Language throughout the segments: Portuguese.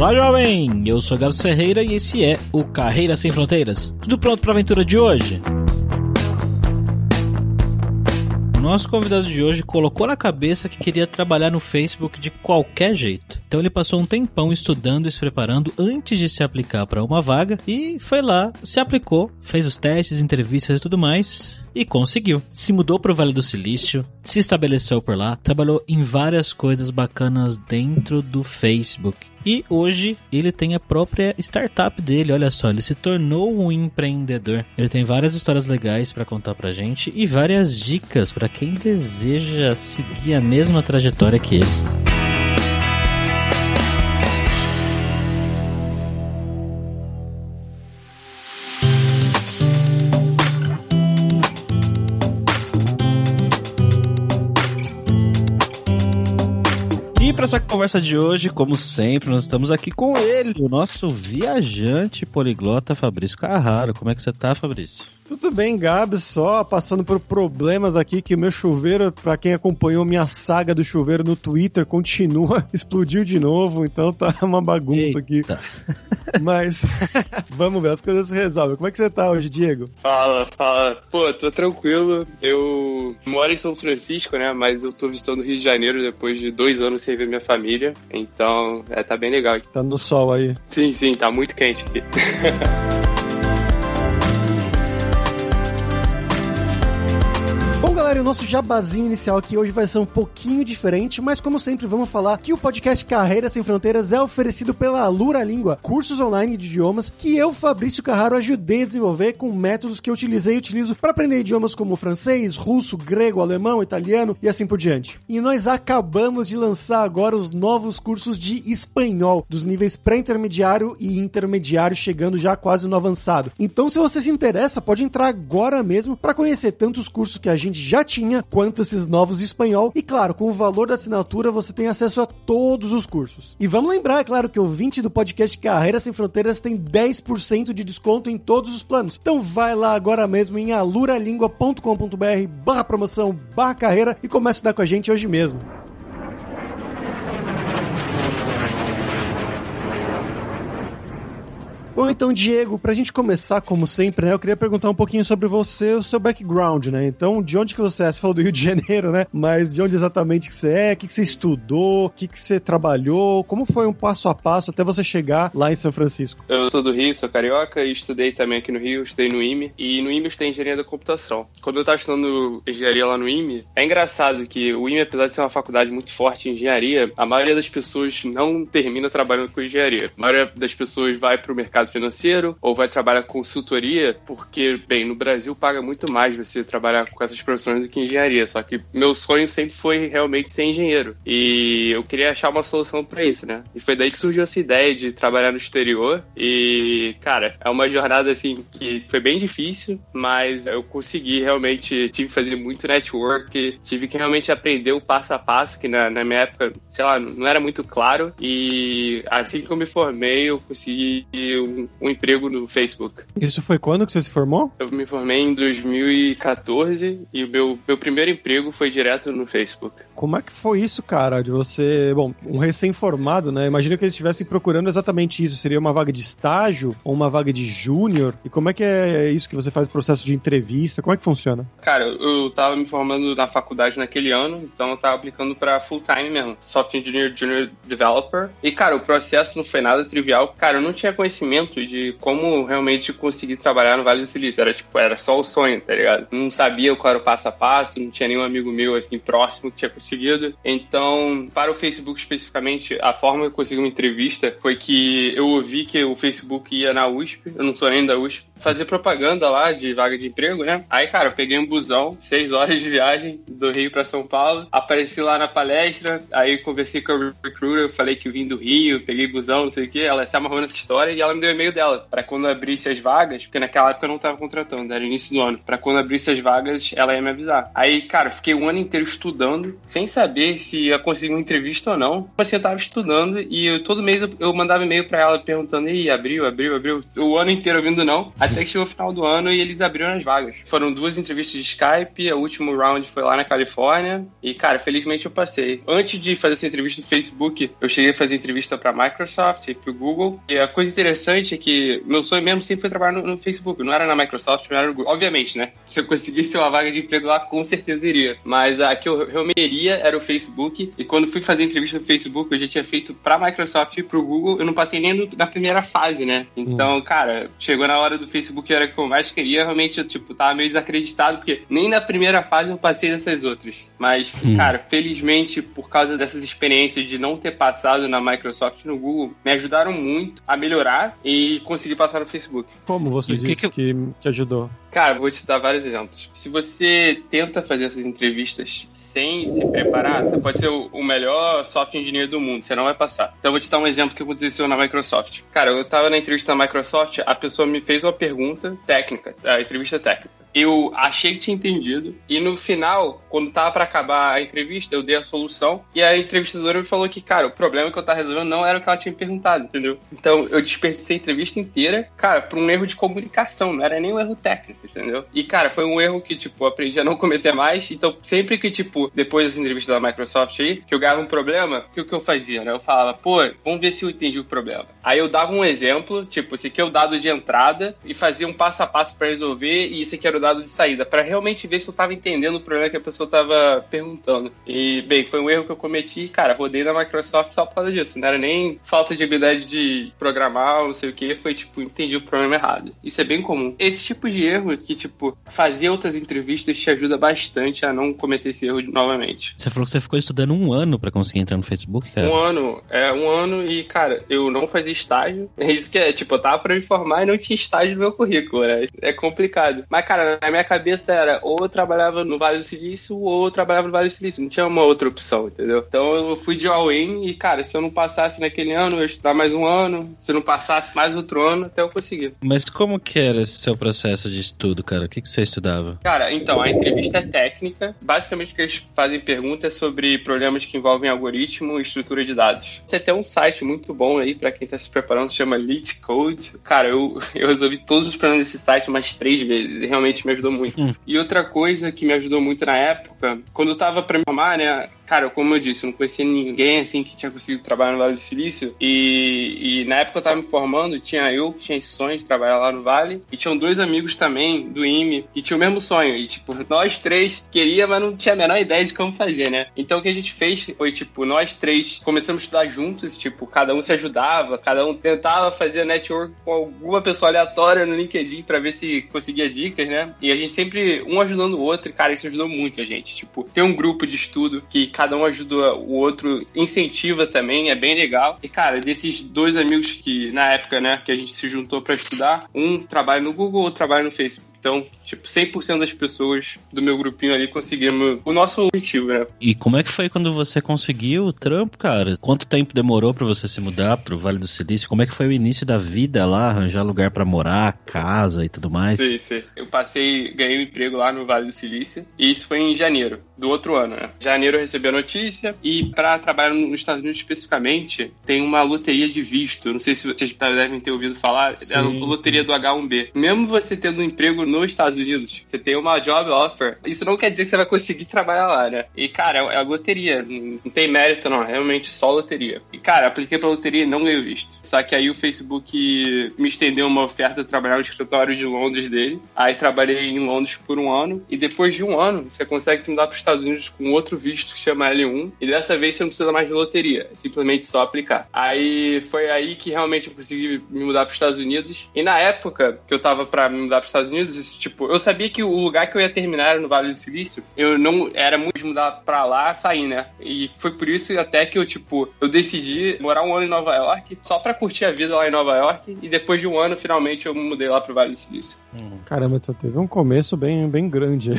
Olá, jovem! Eu sou Gabs Ferreira e esse é o Carreira Sem Fronteiras. Tudo pronto para a aventura de hoje? Nosso convidado de hoje colocou na cabeça que queria trabalhar no Facebook de qualquer jeito. Então ele passou um tempão estudando e se preparando antes de se aplicar para uma vaga e foi lá, se aplicou, fez os testes, entrevistas e tudo mais e conseguiu. Se mudou para o Vale do Silício, se estabeleceu por lá, trabalhou em várias coisas bacanas dentro do Facebook. E hoje ele tem a própria startup dele, olha só, ele se tornou um empreendedor. Ele tem várias histórias legais para contar pra gente e várias dicas para quem deseja seguir a mesma trajetória que ele. Para essa conversa de hoje, como sempre, nós estamos aqui com ele, o nosso viajante poliglota Fabrício Carraro. Como é que você tá, Fabrício? Tudo bem, Gabs, só passando por problemas aqui que o meu chuveiro, para quem acompanhou minha saga do chuveiro no Twitter, continua, explodiu de novo, então tá uma bagunça Eita. aqui. Mas vamos ver, as coisas se resolvem. Como é que você tá hoje, Diego? Fala, fala. Pô, tô tranquilo. Eu moro em São Francisco, né? Mas eu tô visitando o Rio de Janeiro depois de dois anos sem ver minha família. Então, é, tá bem legal aqui. Tá no sol aí. Sim, sim, tá muito quente aqui. O nosso jabazinho inicial aqui hoje vai ser um pouquinho diferente, mas como sempre vamos falar que o podcast Carreira Sem Fronteiras é oferecido pela Alura Língua, cursos online de idiomas que eu, Fabrício Carraro, ajudei a desenvolver com métodos que eu utilizei e utilizo para aprender idiomas como francês, russo, grego, alemão, italiano e assim por diante. E nós acabamos de lançar agora os novos cursos de espanhol, dos níveis pré-intermediário e intermediário, chegando já quase no avançado. Então, se você se interessa, pode entrar agora mesmo para conhecer tanto os cursos que a gente já tinha, quanto esses novos de espanhol. E claro, com o valor da assinatura você tem acesso a todos os cursos. E vamos lembrar, é claro, que o 20 do podcast Carreira Sem Fronteiras tem 10% de desconto em todos os planos. Então vai lá agora mesmo em aluralingua.com.br barra promoção barra carreira e comece a estudar com a gente hoje mesmo. Bom, então, Diego, pra gente começar, como sempre, né, eu queria perguntar um pouquinho sobre você, o seu background, né? Então, de onde que você é? Você falou do Rio de Janeiro, né? Mas de onde exatamente que você é? O que, que você estudou? O que, que você trabalhou? Como foi um passo a passo até você chegar lá em São Francisco? Eu sou do Rio, sou carioca e estudei também aqui no Rio, estudei no IME. E no IME eu estudei engenharia da computação. Quando eu estava estudando engenharia lá no IME, é engraçado que o IME, apesar de ser uma faculdade muito forte em engenharia, a maioria das pessoas não termina trabalhando com engenharia. A maioria das pessoas vai para o mercado financeiro ou vai trabalhar com consultoria, porque, bem, no Brasil paga muito mais você trabalhar com essas profissões do que engenharia. Só que meu sonho sempre foi realmente ser engenheiro. E eu queria achar uma solução para isso, né? E foi daí que surgiu essa ideia de trabalhar no exterior. E, cara, é uma jornada assim que foi bem difícil, mas eu consegui realmente. Tive que fazer muito network, tive que realmente aprender o passo a passo, que na, na minha época, sei lá, não era muito claro. E assim que eu me formei, eu consegui um um, emprego no Facebook. Isso foi quando que você se formou? Eu me formei em 2014 e o meu, meu primeiro emprego foi direto no Facebook. Como é que foi isso, cara? De você, bom, um recém-formado, né? Imagina que eles estivessem procurando exatamente isso. Seria uma vaga de estágio ou uma vaga de júnior? E como é que é isso que você faz o processo de entrevista? Como é que funciona? Cara, eu tava me formando na faculdade naquele ano, então eu tava aplicando para full time mesmo, Software Engineer Junior Developer. E, cara, o processo não foi nada trivial. Cara, eu não tinha conhecimento de como realmente conseguir trabalhar no Vale do Silício. Era tipo, era só o sonho, tá ligado? Não sabia qual era o passo a passo, não tinha nenhum amigo meu assim próximo que tinha conseguido. Então, para o Facebook especificamente, a forma que eu consegui uma entrevista foi que eu ouvi que o Facebook ia na USP, eu não sou nem da USP, fazer propaganda lá de vaga de emprego, né? Aí, cara, eu peguei um busão, seis horas de viagem do Rio para São Paulo, apareci lá na palestra, aí conversei com a recruiter, falei que eu vim do Rio, peguei busão, não sei o que, ela se amarrou nessa história e ela me deu o e-mail dela, para quando abrisse as vagas, porque naquela época eu não tava contratando, era início do ano, para quando abrisse as vagas, ela ia me avisar. Aí, cara, fiquei um ano inteiro estudando, sem saber se ia conseguir uma entrevista ou não. Assim, eu tava estudando e eu, todo mês eu, eu mandava e-mail para ela perguntando, e abriu, abriu, abriu, o ano inteiro ouvindo não, que chegou o final do ano e eles abriram as vagas. Foram duas entrevistas de Skype, o último round foi lá na Califórnia. E, cara, felizmente eu passei. Antes de fazer essa entrevista no Facebook, eu cheguei a fazer entrevista pra Microsoft e pro Google. E a coisa interessante é que meu sonho mesmo sempre foi trabalhar no, no Facebook. Não era na Microsoft, não era no Google. Obviamente, né? Se eu conseguisse uma vaga de emprego lá, com certeza iria. Mas a que eu realmente iria era o Facebook. E quando fui fazer entrevista no Facebook, eu já tinha feito pra Microsoft e pro Google. Eu não passei nem no, na primeira fase, né? Então, hum. cara, chegou na hora do Facebook, era o que eu mais queria. Realmente, eu, tipo, tava meio desacreditado, porque nem na primeira fase eu passei dessas outras. Mas, hum. cara, felizmente, por causa dessas experiências de não ter passado na Microsoft e no Google, me ajudaram muito a melhorar e conseguir passar no Facebook. Como você e disse que, que, que ajudou? Cara, vou te dar vários exemplos. Se você tenta fazer essas entrevistas sem se preparar, você pode ser o melhor software engineer do mundo, você não vai passar. Então, eu vou te dar um exemplo que aconteceu na Microsoft. Cara, eu tava na entrevista da Microsoft, a pessoa me fez uma pergunta técnica, a entrevista técnica eu achei que tinha entendido. E no final, quando tava para acabar a entrevista, eu dei a solução. E a entrevistadora me falou que, cara, o problema que eu tava resolvendo não era o que ela tinha perguntado, entendeu? Então eu desperdicei a entrevista inteira, cara, por um erro de comunicação, não era nem um erro técnico, entendeu? E, cara, foi um erro que, tipo, aprendi a não cometer mais. Então, sempre que, tipo, depois das entrevistas da Microsoft aí, que eu ganhava um problema, o que, que eu fazia, né? Eu falava, pô, vamos ver se eu entendi o problema. Aí eu dava um exemplo, tipo, esse aqui é o dado de entrada, e fazia um passo a passo para resolver, e esse aqui era o dado de saída, para realmente ver se eu tava entendendo o problema que a pessoa tava perguntando. E, bem, foi um erro que eu cometi, cara, rodei na Microsoft só por causa disso. Não era nem falta de habilidade de programar, não sei o que, foi tipo, entendi o problema errado. Isso é bem comum. Esse tipo de erro que, tipo, fazer outras entrevistas te ajuda bastante a não cometer esse erro novamente. Você falou que você ficou estudando um ano para conseguir entrar no Facebook, cara? Um ano, é, um ano e, cara, eu não fazia estágio. É isso que é, tipo, eu tava pra me formar e não tinha estágio no meu currículo, né? É complicado. Mas, cara, na minha cabeça era ou eu trabalhava no Vale do Silício ou eu trabalhava no Vale do Silício. Não tinha uma outra opção, entendeu? Então eu fui de all-in e, cara, se eu não passasse naquele ano, eu ia estudar mais um ano. Se eu não passasse mais outro ano, até eu conseguir. Mas como que era esse seu processo de estudo, cara? O que, que você estudava? Cara, então, a entrevista é técnica. Basicamente, o que eles fazem perguntas é sobre problemas que envolvem algoritmo e estrutura de dados. Tem até um site muito bom aí para quem tá se preparando, se chama Lit Code. Cara, eu, eu resolvi todos os problemas desse site umas três vezes e realmente me ajudou muito. Hum. E outra coisa que me ajudou muito na época, quando eu tava pra me formar, né, cara, como eu disse, eu não conhecia ninguém assim que tinha conseguido trabalhar no Vale do Silício. E, e na época eu tava me formando, tinha eu que tinha esse sonho de trabalhar lá no Vale, e tinham dois amigos também do IME que tinham o mesmo sonho. E, tipo, nós três queria, mas não tinha a menor ideia de como fazer, né? Então o que a gente fez foi, tipo, nós três começamos a estudar juntos, tipo, cada um se ajudava, cada um tentava fazer network com alguma pessoa aleatória no LinkedIn para ver se conseguia dicas, né? E a gente sempre, um ajudando o outro, cara, isso ajudou muito a gente. Tipo, ter um grupo de estudo que cada um ajuda o outro, incentiva também, é bem legal. E, cara, desses dois amigos que, na época, né, que a gente se juntou para estudar, um trabalha no Google, outro trabalha no Facebook. Então, tipo, 100% das pessoas do meu grupinho ali conseguimos o nosso objetivo, né? E como é que foi quando você conseguiu o trampo, cara? Quanto tempo demorou para você se mudar pro Vale do Silício? Como é que foi o início da vida lá, arranjar lugar para morar, casa e tudo mais? Sim, sim. Eu passei, ganhei um emprego lá no Vale do Silício e isso foi em janeiro do outro ano, né? Janeiro eu recebi a notícia e para trabalhar nos Estados Unidos especificamente, tem uma loteria de visto. Não sei se vocês devem ter ouvido falar, sim, é a loteria sim. do H1B. Mesmo você tendo um emprego nos Estados Unidos, você tem uma job offer, isso não quer dizer que você vai conseguir trabalhar lá, né? E, cara, é a loteria. Não tem mérito, não. É realmente só loteria. E, cara, apliquei pra loteria e não ganhei visto. Só que aí o Facebook me estendeu uma oferta de trabalhar no escritório de Londres dele. Aí trabalhei em Londres por um ano. E depois de um ano, você consegue se mudar para os Estados Unidos com outro visto que chama L1. E dessa vez você não precisa mais de loteria. É simplesmente só aplicar. Aí foi aí que realmente eu consegui me mudar para os Estados Unidos. E na época que eu tava para me mudar para os Estados Unidos, tipo, eu sabia que o lugar que eu ia terminar era no Vale do Silício. Eu não era muito de mudar pra lá, sair, né? E foi por isso até que eu, tipo, eu decidi morar um ano em Nova York, só pra curtir a vida lá em Nova York. E depois de um ano, finalmente, eu me mudei lá pro Vale do Silício. Hum. Caramba, então teve um começo bem, bem grande.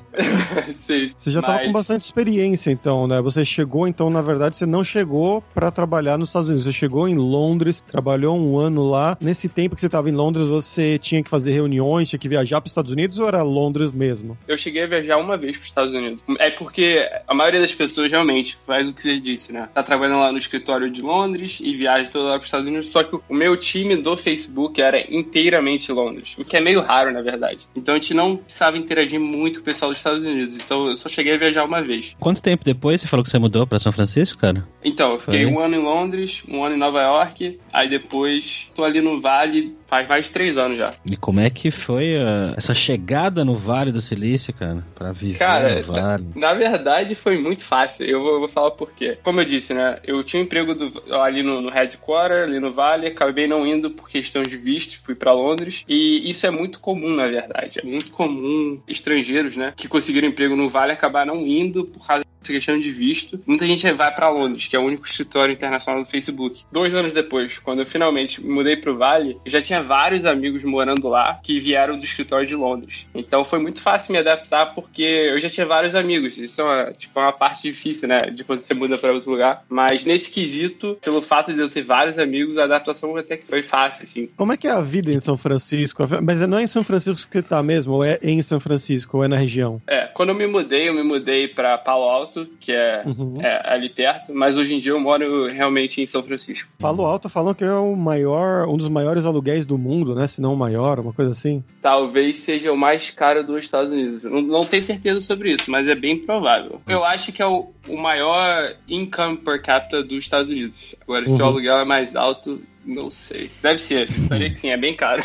Sim, você já mas... tava com bastante experiência, então, né? Você chegou, então, na verdade, você não chegou para trabalhar nos Estados Unidos. Você chegou em Londres, trabalhou um ano lá. Nesse tempo que você tava em Londres, você tinha que fazer reuniões, tinha que viajar para os Estados Unidos ou era Londres mesmo? Eu cheguei a viajar uma vez para os Estados Unidos. É porque a maioria das pessoas realmente faz o que você disse, né? Tá trabalhando lá no escritório de Londres e viaja toda hora para os Estados Unidos. Só que o meu time do Facebook era inteiramente Londres, o que é meio raro, na verdade. Então a gente não precisava interagir muito com o pessoal dos Estados Unidos. Então eu só cheguei a viajar uma vez. Quanto tempo depois você falou que você mudou para São Francisco, cara? Então, eu fiquei Foi? um ano em Londres, um ano em Nova York, aí depois tô ali no Vale faz mais de três anos já. E como é que foi a, essa chegada no Vale do Silício, cara? Pra viver cara, no Vale? Na, na, verdade, foi muito fácil. Eu vou, vou, falar por quê. Como eu disse, né? Eu tinha um emprego do, ali no, no headquarter, ali no Vale, acabei não indo por questão de visto, fui para Londres. E isso é muito comum, na verdade. É muito comum estrangeiros, né? Que conseguiram emprego no Vale acabar não indo por causa essa questão de visto. Muita gente vai para Londres, que é o único escritório internacional do Facebook. Dois anos depois, quando eu finalmente mudei pro Vale, eu já tinha vários amigos morando lá que vieram do escritório de Londres. Então foi muito fácil me adaptar porque eu já tinha vários amigos. Isso é uma, tipo, uma parte difícil, né? De quando você muda para outro lugar. Mas nesse quesito, pelo fato de eu ter vários amigos, a adaptação até que foi fácil, assim. Como é que é a vida em São Francisco? Mas não é em São Francisco que você tá mesmo? Ou é em São Francisco? Ou é na região? É, quando eu me mudei, eu me mudei para Palo Alto Alto, que é, uhum. é, ali perto, mas hoje em dia eu moro realmente em São Francisco. Palo Alto falam que é o maior, um dos maiores aluguéis do mundo, né? Se não o maior, uma coisa assim. Talvez seja o mais caro dos Estados Unidos. Não, não tenho certeza sobre isso, mas é bem provável. Eu acho que é o, o maior income per capita dos Estados Unidos. Agora, uhum. se o uhum. aluguel é mais alto, não sei. Deve ser. Estaria que sim, é bem caro.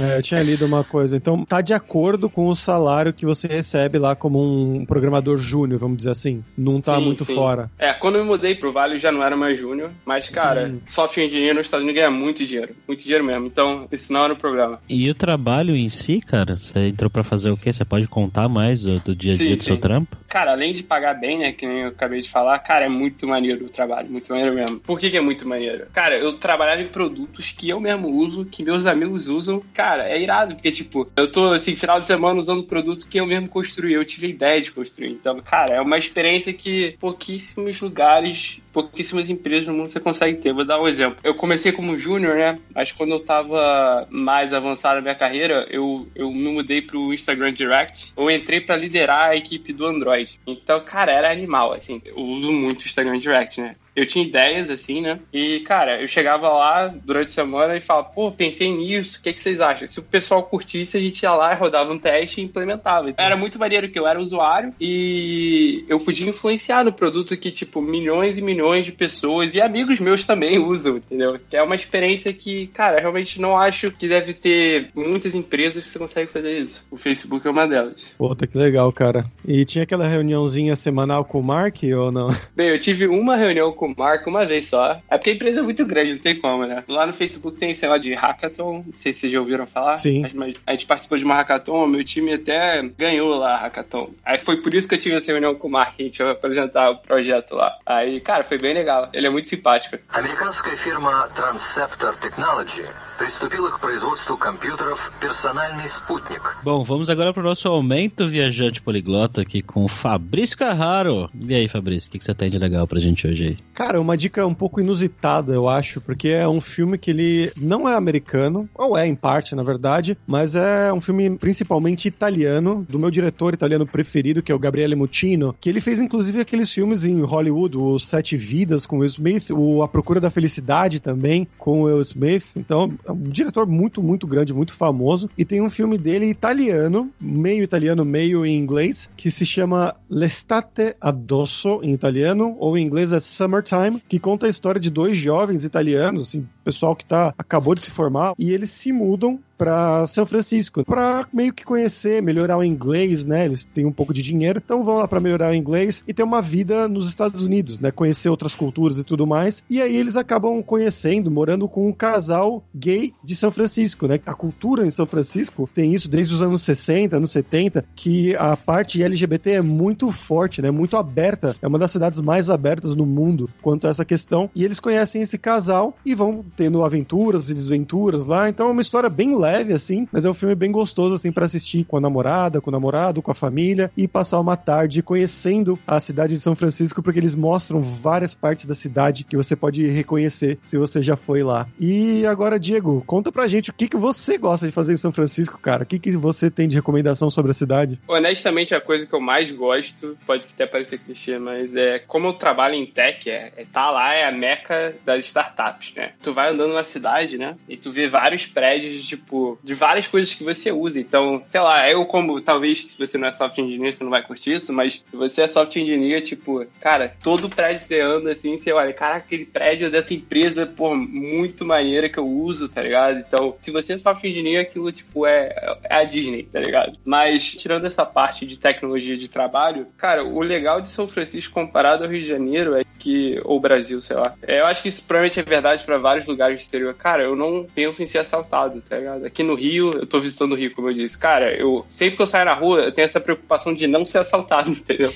É, eu tinha lido uma coisa. Então, tá de acordo com o salário que você recebe lá como um programador júnior, vamos dizer assim. Não tá sim, muito sim. fora. É, quando eu me mudei pro Vale já não era mais júnior, mas, cara, hum. software engineer nos Estados Unidos ganha muito dinheiro. Muito dinheiro mesmo. Então, isso não era o problema. E o trabalho em si, cara? Você entrou pra fazer o quê? Você pode contar mais do, do dia a dia sim, do seu trampo? Cara, além de pagar bem, né, que nem eu acabei de falar, cara, é muito maneiro o trabalho. Muito maneiro mesmo. Por que, que é muito maneiro? Cara, eu trabalhava em produtos que eu mesmo uso, que meus amigos usam, cara, é irado, porque, tipo, eu tô, assim, final de semana usando produto que eu mesmo construí, eu tive a ideia de construir. Então, cara, é uma experiência que pouquíssimos lugares pouquíssimas empresas no mundo você consegue ter. Vou dar um exemplo. Eu comecei como júnior, né? Mas quando eu tava mais avançado na minha carreira, eu, eu me mudei pro Instagram Direct. Eu entrei para liderar a equipe do Android. Então, cara, era animal, assim. Eu uso muito o Instagram Direct, né? Eu tinha ideias, assim, né? E, cara, eu chegava lá durante a semana e falava, pô, pensei nisso, o que, que vocês acham? Se o pessoal curtisse, a gente ia lá, rodava um teste e implementava. Então, era muito maneiro que eu era usuário e eu podia influenciar no produto que, tipo, milhões e milhões de pessoas e amigos meus também usam, entendeu? Que é uma experiência que, cara, realmente não acho que deve ter muitas empresas que você consegue fazer isso. O Facebook é uma delas. Puta, que legal, cara. E tinha aquela reuniãozinha semanal com o Mark ou não? Bem, eu tive uma reunião com marca uma vez só. É porque a empresa é muito grande, não tem como, né? Lá no Facebook tem esse negócio de hackathon, não sei se vocês já ouviram falar. Sim. Mas a gente participou de uma hackathon, meu time até ganhou lá a hackathon. Aí foi por isso que eu tive essa reunião com o Mark, a gente vai apresentar o projeto lá. Aí, cara, foi bem legal. Ele é muito simpático. Американская фирма Transceptor Technology приступила к производству компьютеров «Персональный спутник». Bom, vamos agora para o nosso aumento viajante poliglota aqui com o Fabrício Carraro. E aí, Fabrício, o que, que você tem de legal pra gente hoje aí? Cara, uma dica um pouco inusitada, eu acho, porque é um filme que ele não é americano, ou é em parte, na verdade, mas é um filme principalmente italiano, do meu diretor italiano preferido, que é o Gabriele Muccino, que ele fez inclusive aqueles filmes em Hollywood, o Sete Vidas com Will Smith, o A Procura da Felicidade também com Will Smith. Então, é um diretor muito, muito grande, muito famoso. E tem um filme dele italiano, meio italiano, meio em inglês, que se chama L'estate addosso, em italiano, ou em inglês é Summertime, que conta a história de dois jovens italianos, assim, pessoal que tá, acabou de se formar, e eles se mudam para São Francisco, para meio que conhecer, melhorar o inglês, né? Eles têm um pouco de dinheiro, então vão lá para melhorar o inglês e ter uma vida nos Estados Unidos, né? Conhecer outras culturas e tudo mais. E aí eles acabam conhecendo, morando com um casal gay de São Francisco, né? A cultura em São Francisco tem isso desde os anos 60, anos 70, que a parte LGBT é muito forte, né? Muito aberta. É uma das cidades mais abertas no mundo quanto a essa questão. E eles conhecem esse casal e vão tendo aventuras e desventuras lá. Então é uma história bem leve leve, assim, mas é um filme bem gostoso, assim, para assistir com a namorada, com o namorado, com a família e passar uma tarde conhecendo a cidade de São Francisco, porque eles mostram várias partes da cidade que você pode reconhecer se você já foi lá. E agora, Diego, conta pra gente o que, que você gosta de fazer em São Francisco, cara. O que, que você tem de recomendação sobre a cidade? Honestamente, a coisa que eu mais gosto, pode até parecer clichê, mas é como eu trabalho em tech, é, é tá lá é a meca das startups, né? Tu vai andando na cidade, né? E tu vê vários prédios, tipo, de várias coisas que você usa. Então, sei lá, eu como, talvez, se você não é software engineer, você não vai curtir isso, mas se você é software engineer, tipo, cara, todo prédio você anda assim, você olha, cara, aquele prédio dessa empresa, pô, muito maneira que eu uso, tá ligado? Então, se você é software engineer, aquilo, tipo, é, é a Disney, tá ligado? Mas, tirando essa parte de tecnologia de trabalho, cara, o legal de São Francisco comparado ao Rio de Janeiro é que, ou Brasil, sei lá, é, eu acho que isso provavelmente é verdade para vários lugares do exterior. Cara, eu não penso em ser assaltado, tá ligado? Aqui no Rio, eu tô visitando o Rio, como eu disse. Cara, eu sempre que eu saio na rua, eu tenho essa preocupação de não ser assaltado, entendeu?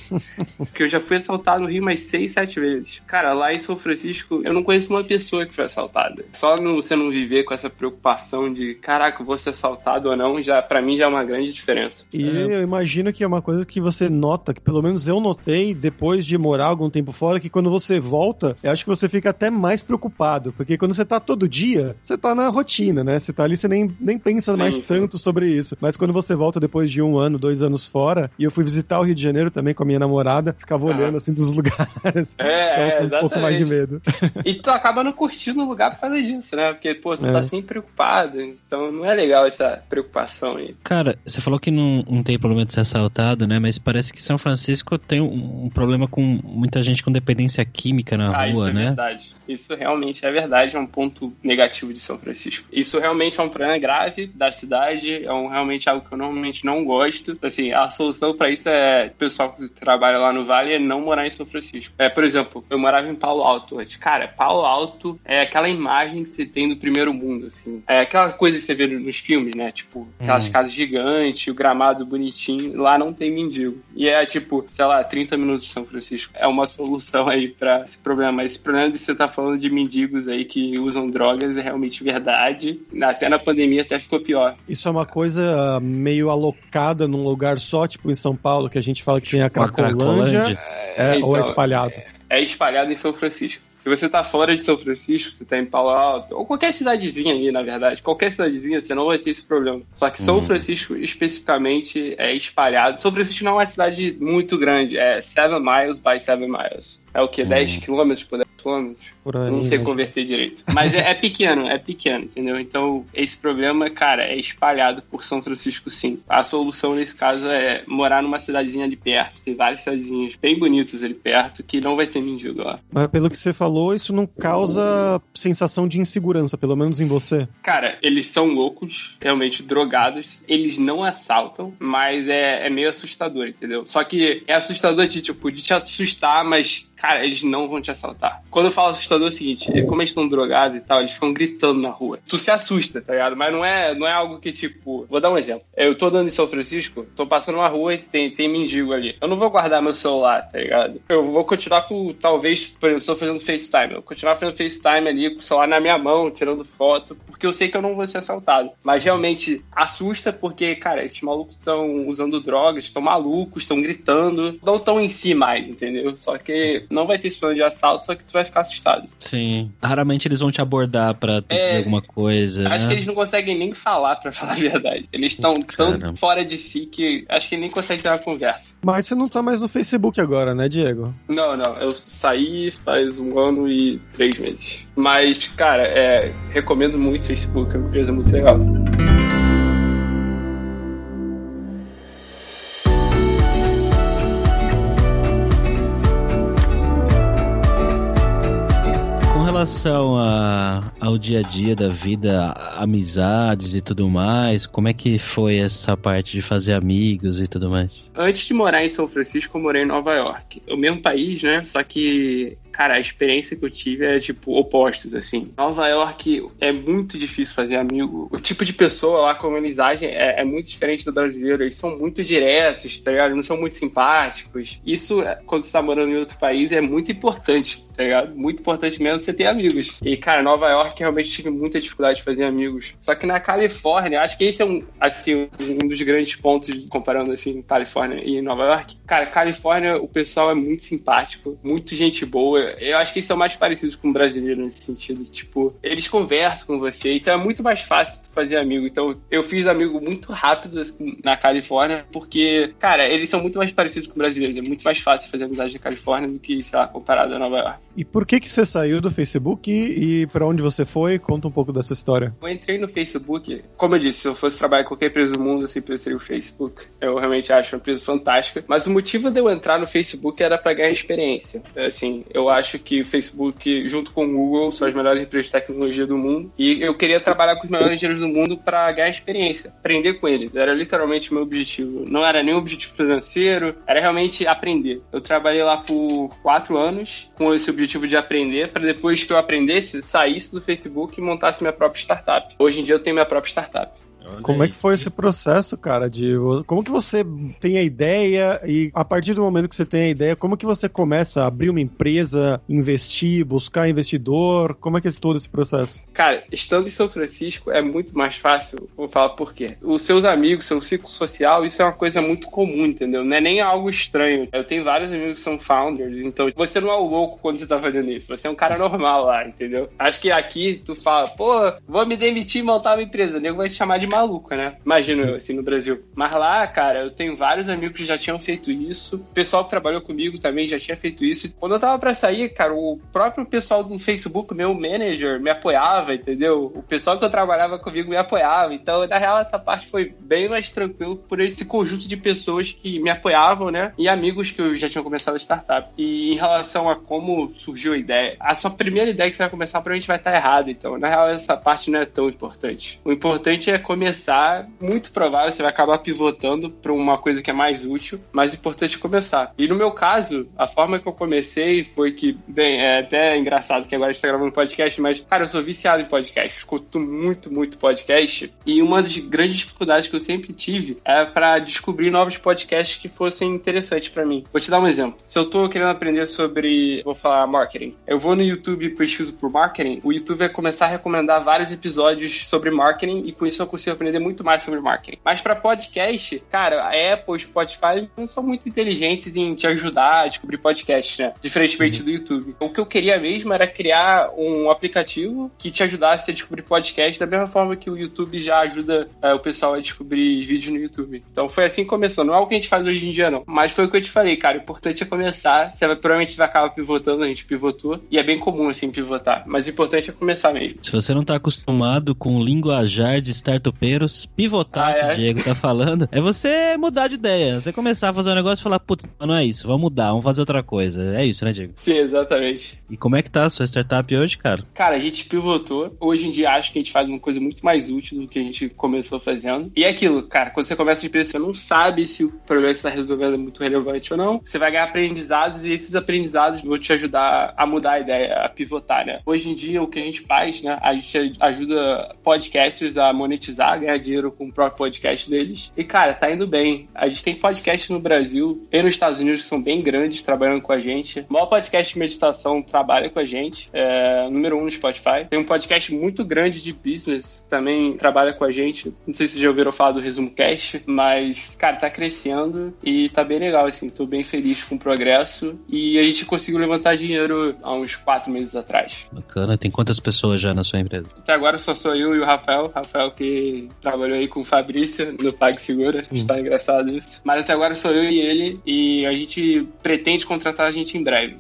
Porque eu já fui assaltado no Rio mais seis, sete vezes. Cara, lá em São Francisco, eu não conheço uma pessoa que foi assaltada. Só no, você não viver com essa preocupação de, caraca, vou ser assaltado ou não, já para mim já é uma grande diferença. E é. eu imagino que é uma coisa que você nota, que pelo menos eu notei depois de morar algum tempo fora, que quando você volta, eu acho que você fica até mais preocupado, porque quando você tá todo dia, você tá na rotina, né? Você tá ali, você nem, nem pensa sim, mais sim. tanto sobre isso. Mas quando você volta depois de um ano, dois anos fora, e eu fui visitar o Rio de Janeiro também com a minha namorada, ficava ah. olhando assim dos lugares. É, é um pouco mais de medo. E tu acaba não curtindo o lugar por causa disso, né? Porque, pô, tu tá é. tá sempre preocupado, então não é legal essa preocupação aí. Cara, você falou que não, não tem problema de ser assaltado, né? Mas parece que São Francisco tem um, um problema com muita gente com dependência química na ah, rua, isso é né? Verdade. Isso realmente é verdade, é um ponto negativo de São Francisco. Isso realmente é um problema grave da cidade, é um, realmente algo que eu normalmente não gosto. Assim, a solução para isso é o pessoal que trabalha lá no Vale é não morar em São Francisco. É, por exemplo, eu morava em Palo Alto antes. Cara, Palo Alto é aquela imagem que você tem do primeiro mundo, assim. É aquela coisa que você vê nos filmes, né? Tipo, aquelas hum. casas gigantes, o gramado bonitinho. Lá não tem mendigo. E é tipo, sei lá, 30 minutos de São Francisco. É uma solução aí para esse problema. Mas esse problema de você estar tá falando de mendigos aí que usam drogas é realmente verdade. Até na pandemia até ficou pior. Isso é uma coisa meio alocada num lugar só, tipo em São Paulo, que a gente fala que tem a Cracolândia, é, então, ou é então, espalhado? É, é espalhado em São Francisco. Se você tá fora de São Francisco, você tá em Palo Alto, ou qualquer cidadezinha ali, na verdade, qualquer cidadezinha, você não vai ter esse problema. Só que São uhum. Francisco, especificamente, é espalhado. São Francisco não é uma cidade muito grande, é 7 miles by 7 miles. É o que? Uhum. 10 quilômetros por 10 quilômetros? Não sei né? converter direito. Mas é, é, pequeno, é pequeno, entendeu? Então, esse problema, cara, é espalhado por São Francisco, sim. A solução nesse caso é morar numa cidadezinha ali perto. Tem várias cidadezinhas bem bonitas ali perto que não vai ter mendigo lá. Mas pelo que você falou, isso não causa sensação de insegurança, pelo menos em você? Cara, eles são loucos, realmente drogados. Eles não assaltam, mas é, é meio assustador, entendeu? Só que é assustador de, tipo, de te assustar, mas cara, eles não vão te assaltar. Quando eu falo assustador é o seguinte, é como eles estão drogados e tal, eles ficam gritando na rua. Tu se assusta, tá ligado? Mas não é, não é algo que, tipo, vou dar um exemplo. Eu tô andando em São Francisco, tô passando uma rua e tem, tem mendigo ali. Eu não vou guardar meu celular, tá ligado? Eu vou continuar com, talvez, por exemplo, estou fazendo FaceTime. Eu vou continuar fazendo FaceTime ali com o celular na minha mão, tirando foto, porque eu sei que eu não vou ser assaltado. Mas realmente assusta porque, cara, esses malucos estão usando drogas, estão malucos, estão gritando, não estão em si mais, entendeu? Só que não vai ter esse plano de assalto, só que tu vai ficar assustado. Sim. Raramente eles vão te abordar pra é, alguma coisa. Acho né? que eles não conseguem nem falar, pra falar a verdade. Eles estão tão fora de si que acho que nem conseguem ter uma conversa. Mas você não tá mais no Facebook agora, né, Diego? Não, não. Eu saí faz um ano e três meses. Mas, cara, é, recomendo muito o Facebook, é uma empresa muito legal. Relação a, ao dia a dia da vida, amizades e tudo mais, como é que foi essa parte de fazer amigos e tudo mais? Antes de morar em São Francisco, eu morei em Nova York. O mesmo país, né? Só que cara, a experiência que eu tive é, tipo, opostos, assim. Nova York é muito difícil fazer amigo. O tipo de pessoa lá, a comunidade, é, é muito diferente do brasileiro. Eles são muito diretos, tá ligado? Não são muito simpáticos. Isso, quando você tá morando em outro país, é muito importante, tá ligado? Muito importante mesmo você ter amigos. E, cara, Nova York realmente tive muita dificuldade de fazer amigos. Só que na Califórnia, acho que esse é um, assim, um dos grandes pontos, comparando, assim, Califórnia e Nova York. Cara, Califórnia, o pessoal é muito simpático, muito gente boa. Eu acho que eles são mais parecidos com o brasileiro nesse sentido. Tipo, eles conversam com você, então é muito mais fácil fazer amigo. Então, eu fiz amigo muito rápido assim, na Califórnia, porque, cara, eles são muito mais parecidos com brasileiros. É muito mais fácil fazer amizade na Califórnia do que, sei lá, comparado a Nova York. E por que que você saiu do Facebook e, e para onde você foi? Conta um pouco dessa história. Eu entrei no Facebook, como eu disse, se eu fosse trabalhar em qualquer empresa do mundo, eu sempre seria o Facebook. Eu realmente acho uma empresa fantástica. Mas o motivo de eu entrar no Facebook era para ganhar experiência. Assim, eu acho que o Facebook, junto com o Google, são as melhores empresas de tecnologia do mundo. E eu queria trabalhar com os melhores engenheiros do mundo para ganhar experiência, aprender com eles. Era literalmente o meu objetivo. Não era nem objetivo financeiro, era realmente aprender. Eu trabalhei lá por quatro anos com esse objetivo de aprender, para depois que eu aprendesse, saísse do Facebook e montasse minha própria startup. Hoje em dia eu tenho minha própria startup. Olha como aí. é que foi esse processo, cara? De como que você tem a ideia e a partir do momento que você tem a ideia, como que você começa a abrir uma empresa, investir, buscar investidor? Como é que é todo esse processo? Cara, estando em São Francisco é muito mais fácil. Vou falar por quê. Os seus amigos, seu ciclo social, isso é uma coisa muito comum, entendeu? Não é nem algo estranho. Eu tenho vários amigos que são founders, então você não é o louco quando você tá fazendo isso. Você é um cara normal lá, entendeu? Acho que aqui, se tu fala, pô, vou me demitir e montar uma empresa, o nego vai te chamar de maluco, né? Imagino eu, assim, no Brasil. Mas lá, cara, eu tenho vários amigos que já tinham feito isso. O pessoal que trabalhou comigo também já tinha feito isso. Quando eu tava pra sair, cara, o próprio pessoal do Facebook, meu manager, me apoiava, entendeu? O pessoal que eu trabalhava comigo me apoiava. Então, na real, essa parte foi bem mais tranquilo por esse conjunto de pessoas que me apoiavam, né? E amigos que eu já tinha começado a startup. E em relação a como surgiu a ideia, a sua primeira ideia que você vai começar provavelmente vai estar errada. Então, na real, essa parte não é tão importante. O importante é começar. Muito provável você vai acabar pivotando para uma coisa que é mais útil, mas importante começar. E no meu caso, a forma que eu comecei foi que, bem, é até engraçado que agora a gente tá gravando podcast, mas, cara, eu sou viciado em podcast, escuto muito, muito podcast. E uma das grandes dificuldades que eu sempre tive é para descobrir novos podcasts que fossem interessantes para mim. Vou te dar um exemplo. Se eu tô querendo aprender sobre, vou falar, marketing, eu vou no YouTube e pesquiso por marketing, o YouTube vai começar a recomendar vários episódios sobre marketing e com isso eu consigo aprender muito mais sobre marketing. Mas para podcast, cara, a Apple, Spotify não são muito inteligentes em te ajudar a descobrir podcast, né? Diferentemente uhum. do YouTube. O que eu queria mesmo era criar um aplicativo que te ajudasse a descobrir podcast da mesma forma que o YouTube já ajuda é, o pessoal a descobrir vídeo no YouTube. Então foi assim que começou. Não é o que a gente faz hoje em dia, não. Mas foi o que eu te falei, cara. O importante é começar. Você vai, provavelmente vai acabar pivotando, a gente pivotou. E é bem comum, assim, pivotar. Mas o importante é começar mesmo. Se você não tá acostumado com o linguajar de pivotar, ah, é? que o Diego tá falando, é você mudar de ideia. Você começar a fazer um negócio e falar, putz, não é isso, vamos mudar, vamos fazer outra coisa. É isso, né, Diego? Sim, exatamente. E como é que tá a sua startup hoje, cara? Cara, a gente pivotou. Hoje em dia acho que a gente faz uma coisa muito mais útil do que a gente começou fazendo. E é aquilo, cara, quando você começa a empresa, você não sabe se o problema que você está resolvendo é muito relevante ou não. Você vai ganhar aprendizados e esses aprendizados vão te ajudar a mudar a ideia, a pivotar, né? Hoje em dia, o que a gente faz, né? A gente ajuda podcasters a monetizar, ganhar dinheiro com o próprio podcast deles. E, cara, tá indo bem. A gente tem podcast no Brasil e nos Estados Unidos que são bem grandes trabalhando com a gente. O maior podcast de meditação trabalha com a gente. É número um no Spotify. Tem um podcast muito grande de business também trabalha com a gente. Não sei se vocês já ouviram falar do Resumo Cast, mas, cara, tá crescendo e tá bem legal, assim. Tô bem feliz com o progresso. E a gente conseguiu levantar dinheiro há uns quatro meses atrás. Bacana. Tem quantas pessoas já na sua empresa? Até agora só sou eu e o Rafael. Rafael que trabalhou aí com o Fabrício no PagSegura. Hum. Está engraçado isso. Mas até agora sou eu e ele. E a gente pretende contratar a gente em breve.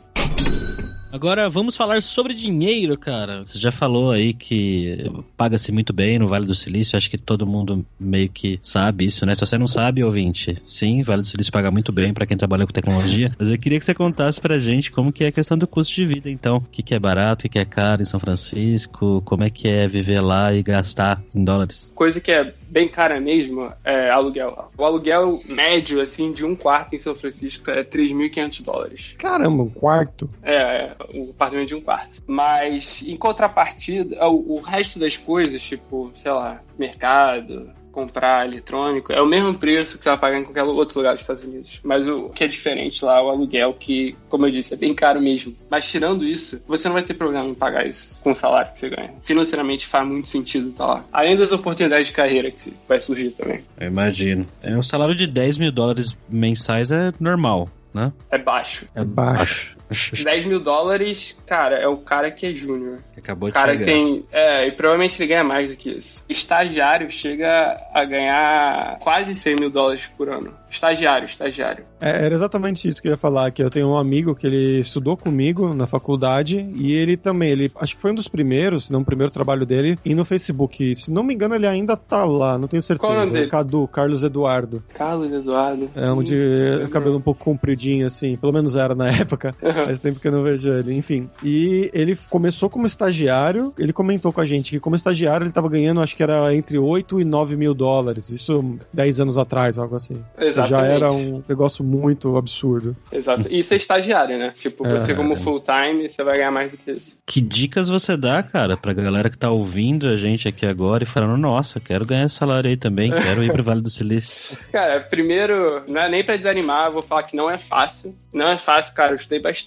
Agora vamos falar sobre dinheiro, cara. Você já falou aí que paga-se muito bem no Vale do Silício. Acho que todo mundo meio que sabe isso, né? Se você não sabe, ouvinte, sim, Vale do Silício paga muito bem para quem trabalha com tecnologia. Mas eu queria que você contasse pra gente como que é a questão do custo de vida, então. O que, que é barato, o que, que é caro em São Francisco, como é que é viver lá e gastar em dólares. Coisa que é bem cara mesmo é aluguel. O aluguel médio, assim, de um quarto em São Francisco é 3.500 dólares. Caramba, um quarto? É, é um apartamento de um quarto. Mas, em contrapartida, o, o resto das coisas, tipo, sei lá, mercado, comprar eletrônico, é o mesmo preço que você vai pagar em qualquer outro lugar dos Estados Unidos. Mas o que é diferente lá é o aluguel, que, como eu disse, é bem caro mesmo. Mas tirando isso, você não vai ter problema em pagar isso com o salário que você ganha. Financeiramente faz muito sentido estar lá. Além das oportunidades de carreira que vai surgir também. Eu imagino. É, um salário de 10 mil dólares mensais é normal, né? É baixo. É baixo. 10 mil dólares, cara, é o cara que é júnior. Acabou de O cara chegar. que tem. É, e provavelmente ele ganha mais do que isso. Estagiário chega a ganhar quase 100 mil dólares por ano. Estagiário, estagiário. É, era exatamente isso que eu ia falar, que eu tenho um amigo que ele estudou comigo na faculdade e ele também, ele acho que foi um dos primeiros, se não o primeiro trabalho dele, e no Facebook. Se não me engano, ele ainda tá lá, não tenho certeza. Qual o nome dele? Cadu, Carlos Eduardo. Carlos Eduardo. É um de Hum, cabelo um pouco compridinho, assim, pelo menos era na época. Faz tempo que eu não vejo ele, enfim. E ele começou como estagiário, ele comentou com a gente que como estagiário ele tava ganhando, acho que era entre 8 e 9 mil dólares. Isso 10 anos atrás, algo assim. Exatamente. Já era um negócio muito absurdo. Exato. E ser estagiário, né? Tipo, você É. como full time, você vai ganhar mais do que isso. Que dicas você dá, cara, pra galera que tá ouvindo a gente aqui agora e falando, nossa, quero ganhar esse salário aí também, quero ir pro Vale do Silício. Cara, primeiro, não é nem pra desanimar, eu vou falar que não é fácil. Não é fácil, cara, eu estudei bastante,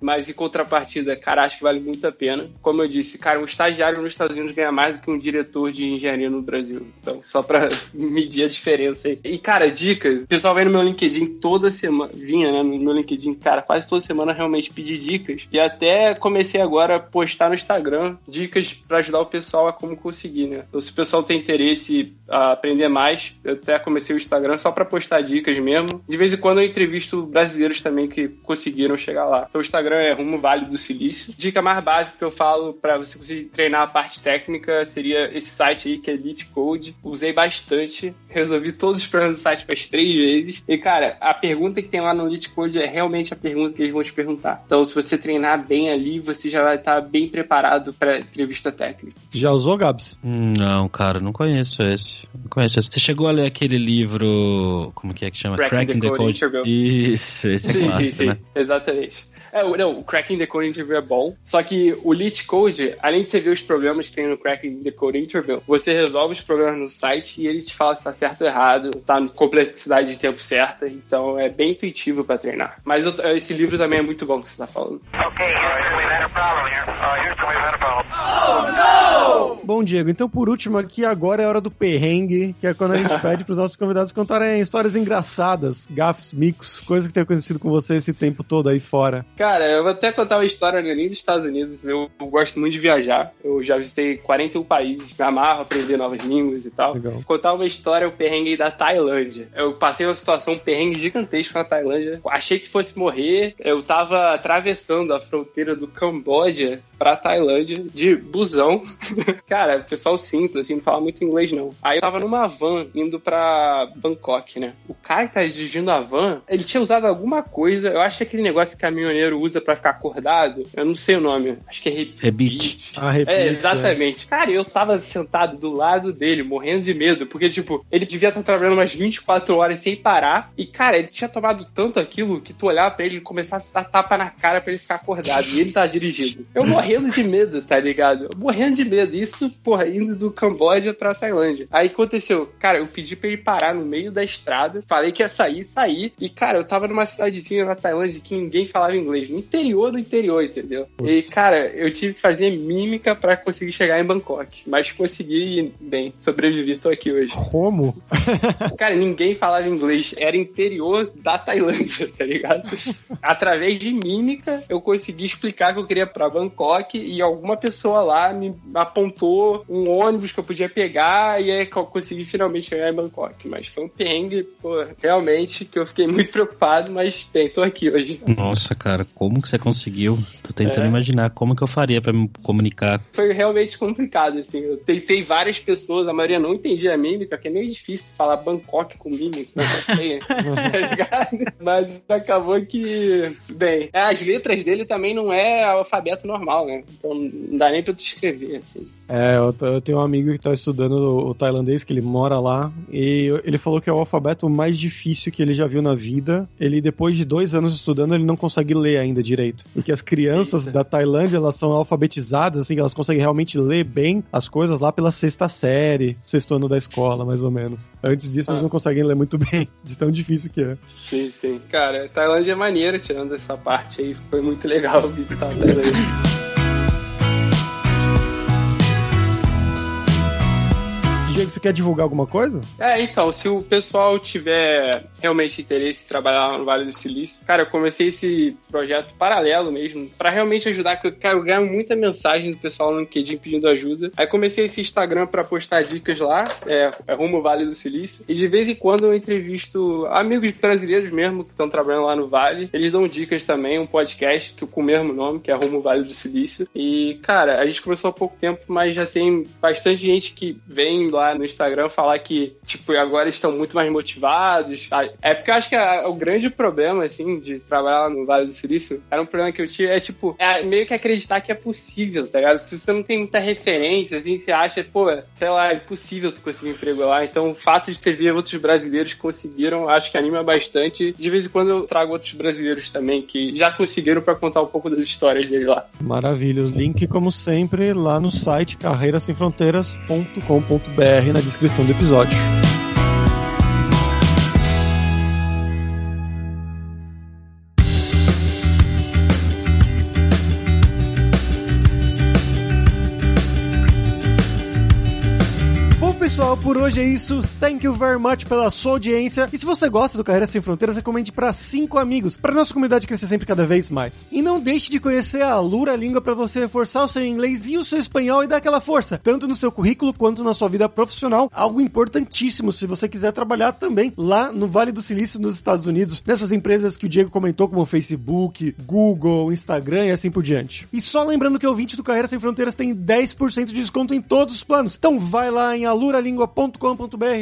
mas em contrapartida, cara, acho que vale muito a pena. Como eu disse, cara, um estagiário nos Estados Unidos ganha mais do que um diretor de engenharia no Brasil. Então, só pra medir a diferença aí. E, cara, dicas. O pessoal vem no meu LinkedIn toda semana, vinha, né, no meu LinkedIn, cara, quase toda semana realmente pedir dicas. E até comecei agora a postar no Instagram dicas pra ajudar o pessoal a como conseguir, né? Então, se o pessoal tem interesse a aprender mais, eu até comecei o Instagram só pra postar dicas mesmo. De vez em quando eu entrevisto brasileiros também que conseguiram chegar lá. Então o Instagram é Rumo Vale do Silício. Dica mais básica que eu falo pra você conseguir treinar a parte técnica seria esse site aí que é Elite Code. Usei bastante, resolvi todos os problemas do site umas três vezes. E cara, a pergunta que tem lá no Elite Code é realmente a pergunta que eles vão te perguntar. Então se você treinar bem ali, você já vai estar bem preparado pra entrevista técnica. Já usou, Gabs? Hum, Não, cara, não conheço esse. Não conheço esse. Você chegou a ler aquele livro. Como que é que chama? Cracking the Code Interview. Isso, esse é sim, clássico, sim, sim. né? Exatamente. É, não, o Cracking the Code Interview é bom. Só que o Lit Code, além de você ver os problemas que tem no Cracking the Code Interview, você resolve os problemas no site e ele te fala se tá certo ou errado, tá na complexidade de tempo certa. Então é bem intuitivo pra treinar. Mas eu- esse livro também é muito bom que você tá falando. Okay, Houston, we've had a problem here. Uh, Houston, we've had a problem. Bom, Diego, então por último aqui, agora é a hora do perrengue, que é quando a gente pede pros nossos convidados contarem histórias engraçadas, gafes, micos, coisas que tem acontecido com você esse tempo todo aí fora. Cara, eu vou até contar uma história não é nem dos Estados Unidos. Eu gosto muito de viajar. Eu já visitei 41 países, me amarro, aprender novas línguas e tal. Legal. Contar uma história, o perrengue da Tailândia. Eu passei uma situação, um perrengue gigantesco na Tailândia. Achei que fosse morrer. Eu tava atravessando a fronteira do Camboja pra Tailândia de busão. Cara, pessoal simples, assim, não fala muito inglês, não. Aí eu tava numa van indo pra Bangkok, né? O cara que tá dirigindo a van, ele tinha usado alguma coisa, eu acho que aquele negócio que caminhoneiro usa pra ficar acordado, eu não sei o nome, acho que é. Rebite. Ah, repite, É, exatamente. Cara, eu tava sentado do lado dele, morrendo de medo, porque, tipo, ele devia estar trabalhando umas 24 horas sem parar, e, cara, ele tinha tomado tanto aquilo que tu olhava pra ele e começasse a dar tapa na cara pra ele ficar acordado, e ele tá dirigindo. Eu morrendo de medo, tá ligado? Morrendo de medo. Isso, porra, indo do Camboja pra Tailândia. Aí aconteceu, cara, eu pedi pra ele parar no meio da estrada, falei que ia sair, sair, e, cara, eu tava numa cidadezinha na Tailândia que ninguém falava inglês, no interior do interior, entendeu? E, cara, eu tive que fazer mímica pra conseguir chegar em Bangkok, mas consegui ir bem, sobrevivi, tô aqui hoje. Como? Cara, ninguém falava inglês, era interior da Tailândia, tá ligado? Através de mímica, eu consegui explicar que eu queria ir pra Bangkok e alguma pessoa lá me apontou um ônibus que eu podia pegar e aí que eu consegui finalmente chegar em Bangkok. Mas foi um perrengue, pô, realmente, que eu fiquei muito preocupado, mas bem, tô aqui hoje. Nossa, cara, como que você conseguiu? Tô tentando É. imaginar como que eu faria pra me comunicar. Foi realmente complicado, assim. Eu tentei várias pessoas, a maioria não entendia a mímica, que é meio difícil falar Bangkok com mímica, não sei, tá ligado? Mas acabou que, bem, as letras dele também não é alfabeto normal, né? Então não dá nem pra tu escrever, assim. É, eu, eu tenho um amigo que tá estudando o, o, tailandês, que ele mora lá, e ele falou que é o alfabeto mais difícil que ele já viu na vida. Ele, depois de dois anos estudando, ele não consegue ler ainda direito. E que as crianças Eita. da Tailândia, elas são alfabetizadas, assim, elas conseguem realmente ler bem as coisas lá pela sexta série, sexto ano da escola, mais ou menos. Antes disso, ah. eles não conseguem ler muito bem, de tão difícil que é. Sim, sim. Cara, Tailândia é maneira, tirando essa parte aí. Foi muito legal visitar a Tailândia. Diego, você quer divulgar alguma coisa? É, então, se o pessoal tiver realmente interesse em trabalhar no Vale do Silício, cara, eu comecei esse projeto paralelo mesmo, para realmente ajudar, eu, cara, eu ganho muita mensagem do pessoal no LinkedIn pedindo ajuda. Aí comecei esse Instagram para postar dicas lá, é, é rumo Vale do Silício, e de vez em quando eu entrevisto amigos brasileiros mesmo que estão trabalhando lá no Vale. Eles dão dicas também, um podcast que com o mesmo nome, que é Rumo Vale do Silício. E, cara, a gente começou há pouco tempo, mas já tem bastante gente que vem lá no Instagram falar que, tipo, agora estão muito mais motivados. Ah, é porque eu acho que o grande problema, assim, de trabalhar no Vale do Silício, era um problema que eu tinha, é tipo, é meio que acreditar que é possível, tá ligado? Se você não tem muita referência, assim, você acha, pô, sei lá, é impossível tu conseguir emprego lá. Então, o fato de você ver outros brasileiros conseguiram, acho que anima bastante. De vez em quando eu trago outros brasileiros também que já conseguiram para contar um pouco das histórias dele lá. Maravilha. Link, como sempre, lá no site carreirasemfronteiras.com.br na descrição do episódio. Por hoje é isso. Thank you very much pela sua audiência. E se você gosta do Carreira Sem Fronteiras, recomende para cinco amigos, para nossa comunidade crescer sempre cada vez mais. E não deixe de conhecer a Lura Língua para você reforçar o seu inglês e o seu espanhol e dar aquela força, tanto no seu currículo quanto na sua vida profissional. Algo importantíssimo se você quiser trabalhar também lá no Vale do Silício, nos Estados Unidos, nessas empresas que o Diego comentou, como Facebook, Google, Instagram e assim por diante. E só lembrando que o ouvinte do Carreira Sem Fronteiras tem 10% de desconto em todos os planos. Então vai lá em alura língua.com.br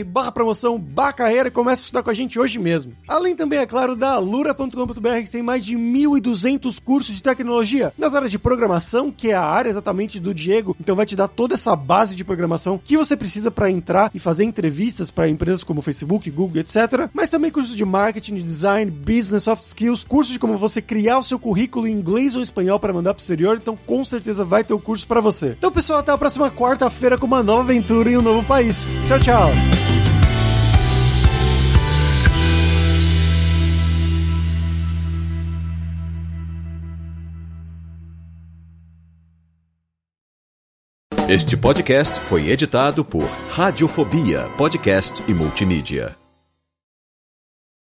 barra promoção, barra carreira e começa a estudar com a gente hoje mesmo. Além também, é claro, da alura.com.br que tem mais de 1.200 cursos de tecnologia nas áreas de programação, que é a área exatamente do Diego, então vai te dar toda essa base de programação que você precisa para entrar e fazer entrevistas para empresas como Facebook, Google, etc. Mas também cursos de marketing, design, business, soft skills, cursos de como você criar o seu currículo em inglês ou espanhol para mandar pro exterior, então com certeza vai ter o curso para você. Então, pessoal, até a próxima quarta-feira com uma nova aventura em um novo país. Tchau, tchau. Este podcast foi editado por Radiofobia, podcast e multimídia.